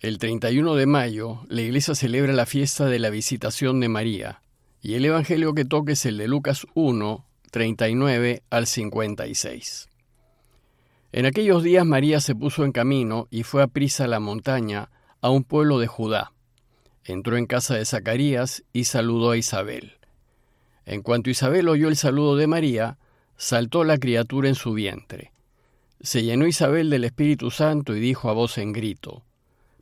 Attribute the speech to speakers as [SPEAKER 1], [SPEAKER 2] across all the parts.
[SPEAKER 1] El 31 de mayo, la iglesia celebra la fiesta de la visitación de María, y el evangelio que toca es el de Lucas 1, 39 al 56. En aquellos días María se puso en camino y fue a prisa a la montaña, a un pueblo de Judá. Entró en casa de Zacarías y saludó a Isabel. En cuanto Isabel oyó el saludo de María, saltó la criatura en su vientre. Se llenó Isabel del Espíritu Santo y dijo a voz en grito,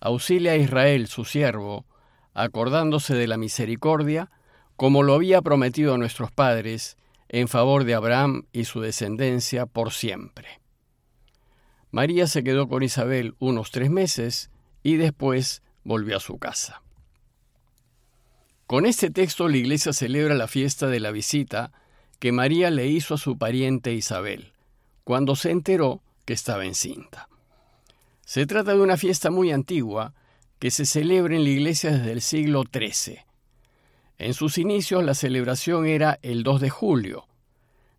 [SPEAKER 1] auxilia a Israel, su siervo, acordándose de la misericordia, como lo había prometido a nuestros padres, en favor de Abraham y su descendencia por siempre. María se quedó con Isabel unos tres meses y después volvió a su casa. Con este texto la iglesia celebra la fiesta de la visita que María le hizo a su pariente Isabel, cuando se enteró que estaba encinta. Se trata de una fiesta muy antigua que se celebra en la iglesia desde el siglo XIII. En sus inicios la celebración era el 2 de julio,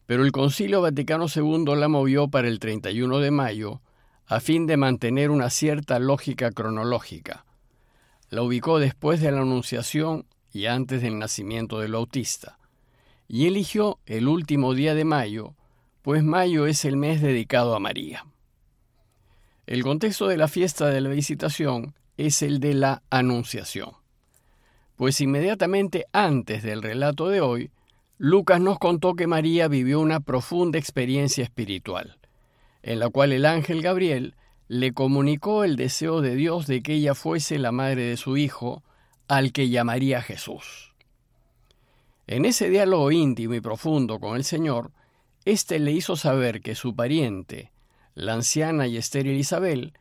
[SPEAKER 1] pero el Concilio Vaticano II la movió para el 31 de mayo a fin de mantener una cierta lógica cronológica. La ubicó después de la Anunciación y antes del nacimiento del Bautista, y eligió el último día de mayo, pues mayo es el mes dedicado a María. El contexto de la fiesta de la visitación es el de la Anunciación, pues inmediatamente antes del relato de hoy, Lucas nos contó que María vivió una profunda experiencia espiritual, en la cual el ángel Gabriel le comunicó el deseo de Dios de que ella fuese la madre de su hijo, al que llamaría Jesús. En ese diálogo íntimo y profundo con el Señor, éste le hizo saber que su pariente, la anciana y estéril Isabel,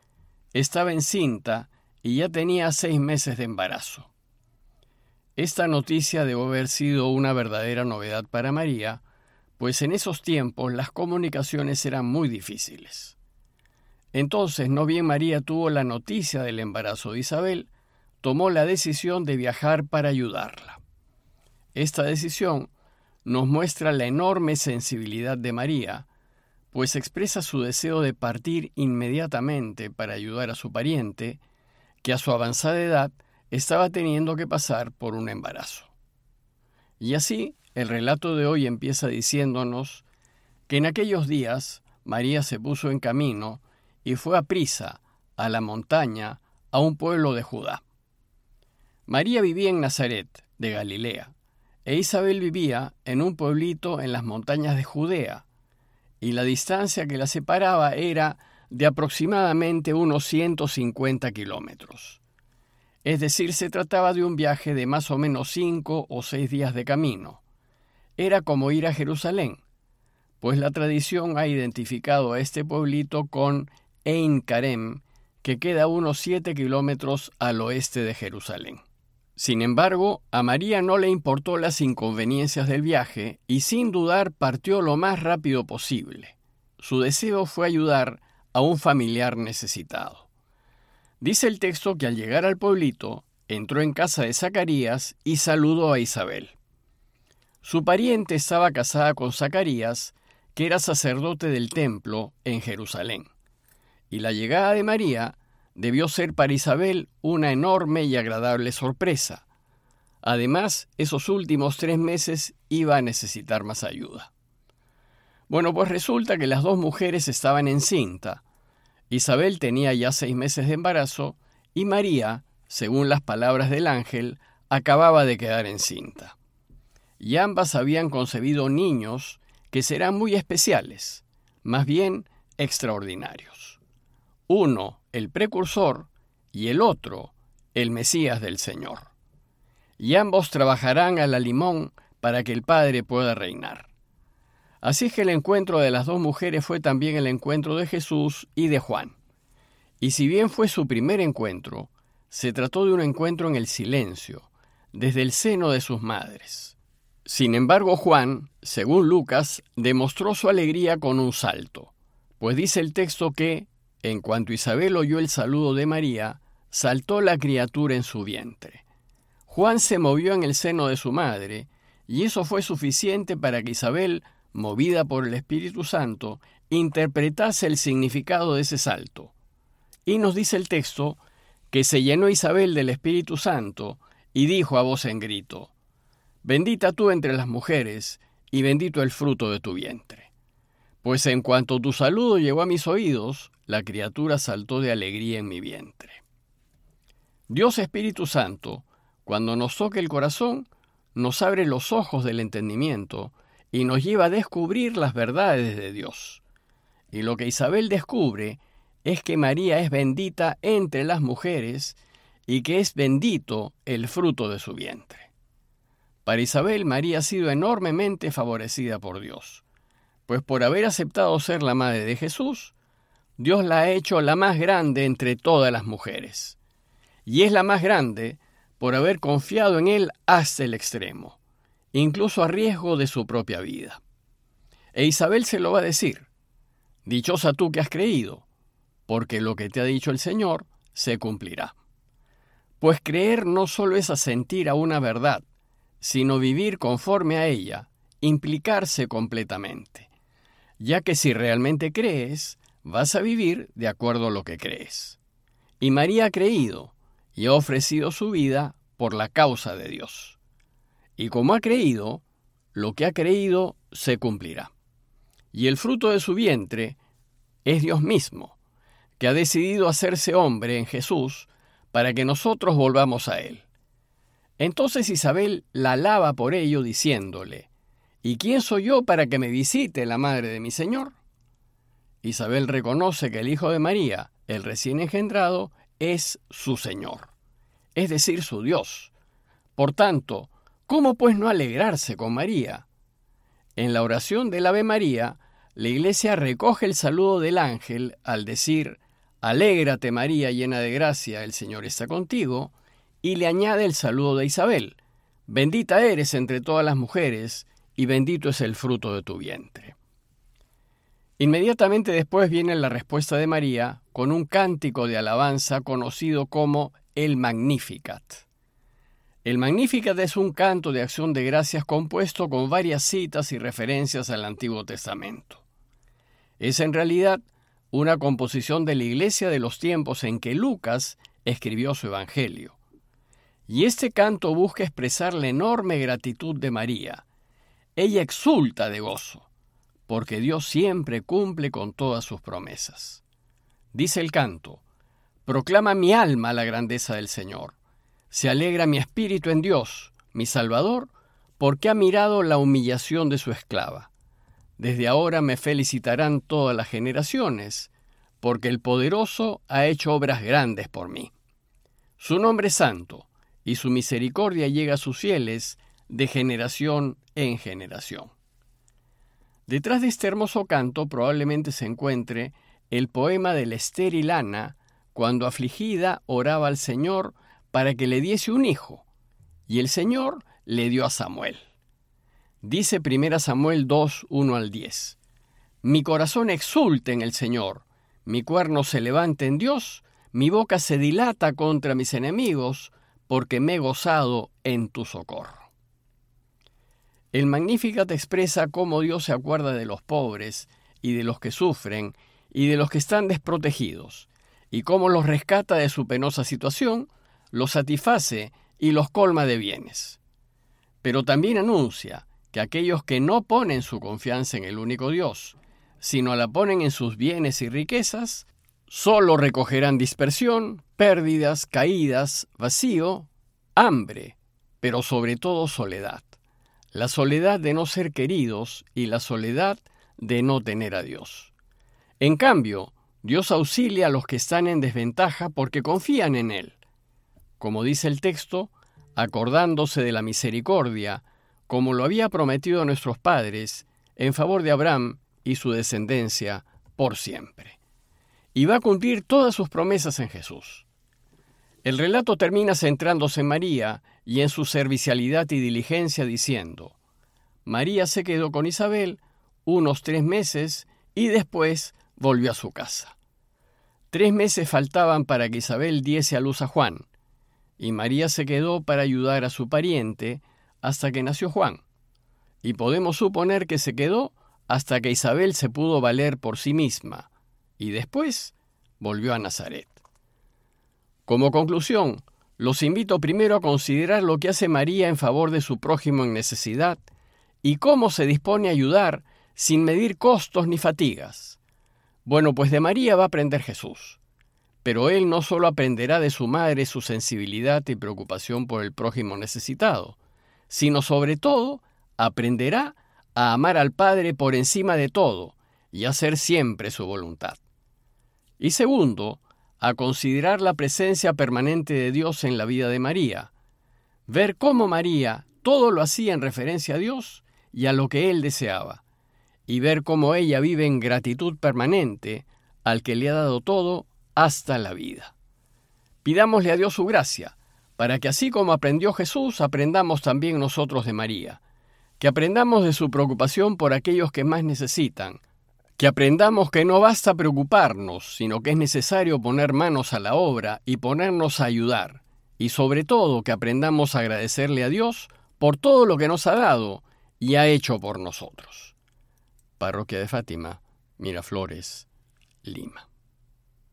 [SPEAKER 1] estaba encinta y ya tenía seis meses de embarazo. Esta noticia debe haber sido una verdadera novedad para María, pues en esos tiempos las comunicaciones eran muy difíciles. Entonces, no bien María tuvo la noticia del embarazo de Isabel, tomó la decisión de viajar para ayudarla. Esta decisión nos muestra la enorme sensibilidad de María, pues expresa su deseo de partir inmediatamente para ayudar a su pariente, que a su avanzada edad estaba teniendo que pasar por un embarazo. Y así, el relato de hoy empieza diciéndonos que en aquellos días María se puso en camino y fue a prisa a la montaña, a un pueblo de Judá. María vivía en Nazaret, de Galilea, e Isabel vivía en un pueblito en las montañas de Judea, y la distancia que la separaba era de aproximadamente unos 150 kilómetros. Es decir, se trataba de un viaje de más o menos cinco o seis días de camino. Era como ir a Jerusalén, pues la tradición ha identificado a este pueblito con Ein Karem, que queda unos siete kilómetros al oeste de Jerusalén. Sin embargo, a María no le importó las inconveniencias del viaje y sin dudar partió lo más rápido posible. Su deseo fue ayudar a un familiar necesitado. Dice el texto que al llegar al pueblito, entró en casa de Zacarías y saludó a Isabel. Su pariente estaba casada con Zacarías, que era sacerdote del templo en Jerusalén. Y la llegada de María debió ser para Isabel una enorme y agradable sorpresa. Además, esos últimos tres meses iba a necesitar más ayuda. Bueno, pues resulta que las dos mujeres estaban encinta. Isabel tenía ya seis meses de embarazo y María según las palabras del ángel, acababa de quedar encinta. Y ambas habían concebido niños que serán muy especiales, más bien extraordinarios. Uno, el precursor, y el otro, el Mesías del Señor. Y ambos trabajarán a la limón para que el Padre pueda reinar. Así es que el encuentro de las dos mujeres fue también el encuentro de Jesús y de Juan. Y si bien fue su primer encuentro, se trató de un encuentro en el silencio, desde el seno de sus madres. Sin embargo, Juan, según Lucas, demostró su alegría con un salto, pues dice el texto que, en cuanto Isabel oyó el saludo de María, saltó la criatura en su vientre. Juan se movió en el seno de su madre, y eso fue suficiente para que Isabel, movida por el Espíritu Santo, interpretase el significado de ese salto. Y nos dice el texto que se llenó Isabel del Espíritu Santo y dijo a voz en grito, Bendita tú entre las mujeres, y bendito el fruto de tu vientre. Pues en cuanto tu saludo llegó a mis oídos, la criatura saltó de alegría en mi vientre. Dios Espíritu Santo, cuando nos toque el corazón, nos abre los ojos del entendimiento y nos lleva a descubrir las verdades de Dios. Y lo que Isabel descubre es que María es bendita entre las mujeres y que es bendito el fruto de su vientre. Para Isabel, María ha sido enormemente favorecida por Dios, pues por haber aceptado ser la madre de Jesús, Dios la ha hecho la más grande entre todas las mujeres, y es la más grande por haber confiado en Él hasta el extremo, incluso a riesgo de su propia vida. E Isabel se lo va a decir, Dichosa tú que has creído, porque lo que te ha dicho el Señor se cumplirá. Pues creer no solo es asentir a una verdad, sino vivir conforme a ella, implicarse completamente, ya que si realmente crees, vas a vivir de acuerdo a lo que crees. Y María ha creído y ha ofrecido su vida por la causa de Dios. Y como ha creído, lo que ha creído se cumplirá. Y el fruto de su vientre es Dios mismo, que ha decidido hacerse hombre en Jesús para que nosotros volvamos a Él. Entonces Isabel la alaba por ello, diciéndole, ¿Y quién soy yo para que me visite la madre de mi Señor? Isabel reconoce que el Hijo de María, el recién engendrado, es su Señor, es decir, su Dios. Por tanto, ¿cómo pues no alegrarse con María? En la oración del Ave María, la Iglesia recoge el saludo del ángel al decir, Alégrate María llena de gracia, el Señor está contigo, y le añade el saludo de Isabel, Bendita eres entre todas las mujeres, y bendito es el fruto de tu vientre. Inmediatamente después viene la respuesta de María con un cántico de alabanza conocido como el Magnificat. El Magnificat es un canto de acción de gracias compuesto con varias citas y referencias al Antiguo Testamento. Es en realidad una composición de la iglesia de los tiempos en que Lucas escribió su Evangelio. Y este canto busca expresar la enorme gratitud de María. Ella exulta de gozo, porque Dios siempre cumple con todas sus promesas. Dice el canto, Proclama mi alma la grandeza del Señor. Se alegra mi espíritu en Dios, mi Salvador, porque ha mirado la humillación de su esclava. Desde ahora me felicitarán todas las generaciones, porque el poderoso ha hecho obras grandes por mí. Su nombre es santo, y su misericordia llega a sus fieles de generación en generación. Detrás de este hermoso canto probablemente se encuentre el poema de la estéril Ana, cuando afligida oraba al Señor para que le diese un hijo, y el Señor le dio a Samuel. Dice 1 Samuel 2, 1 al 10. Mi corazón exulta en el Señor, mi cuerno se levanta en Dios, mi boca se dilata contra mis enemigos, porque me he gozado en tu socorro. El Magnificat expresa cómo Dios se acuerda de los pobres y de los que sufren y de los que están desprotegidos, y cómo los rescata de su penosa situación, los satisface y los colma de bienes. Pero también anuncia que aquellos que no ponen su confianza en el único Dios, sino la ponen en sus bienes y riquezas, Solo recogerán dispersión, pérdidas, caídas, vacío, hambre, pero sobre todo soledad. La soledad de no ser queridos y la soledad de no tener a Dios. En cambio, Dios auxilia a los que están en desventaja porque confían en Él. Como dice el texto, acordándose de la misericordia, como lo había prometido a nuestros padres, en favor de Abraham y su descendencia por siempre. Y va a cumplir todas sus promesas en Jesús. El relato termina centrándose en María y en su servicialidad y diligencia diciendo, María se quedó con Isabel unos tres meses y después volvió a su casa. Tres meses faltaban para que Isabel diese a luz a Juan, y María se quedó para ayudar a su pariente hasta que nació Juan. Y podemos suponer que se quedó hasta que Isabel se pudo valer por sí misma, y después volvió a Nazaret. Como conclusión, los invito primero a considerar lo que hace María en favor de su prójimo en necesidad y cómo se dispone a ayudar sin medir costos ni fatigas. Bueno, pues de María va a aprender Jesús. Pero él no solo aprenderá de su madre su sensibilidad y preocupación por el prójimo necesitado, sino sobre todo aprenderá a amar al Padre por encima de todo y hacer siempre su voluntad. Y segundo, a considerar la presencia permanente de Dios en la vida de María, ver cómo María todo lo hacía en referencia a Dios y a lo que Él deseaba, y ver cómo ella vive en gratitud permanente al que le ha dado todo hasta la vida. Pidámosle a Dios su gracia, para que así como aprendió Jesús, aprendamos también nosotros de María, que aprendamos de su preocupación por aquellos que más necesitan, que aprendamos que no basta preocuparnos, sino que es necesario poner manos a la obra y ponernos a ayudar, y sobre todo que aprendamos a agradecerle a Dios por todo lo que nos ha dado y ha hecho por nosotros. Parroquia de Fátima, Miraflores, Lima.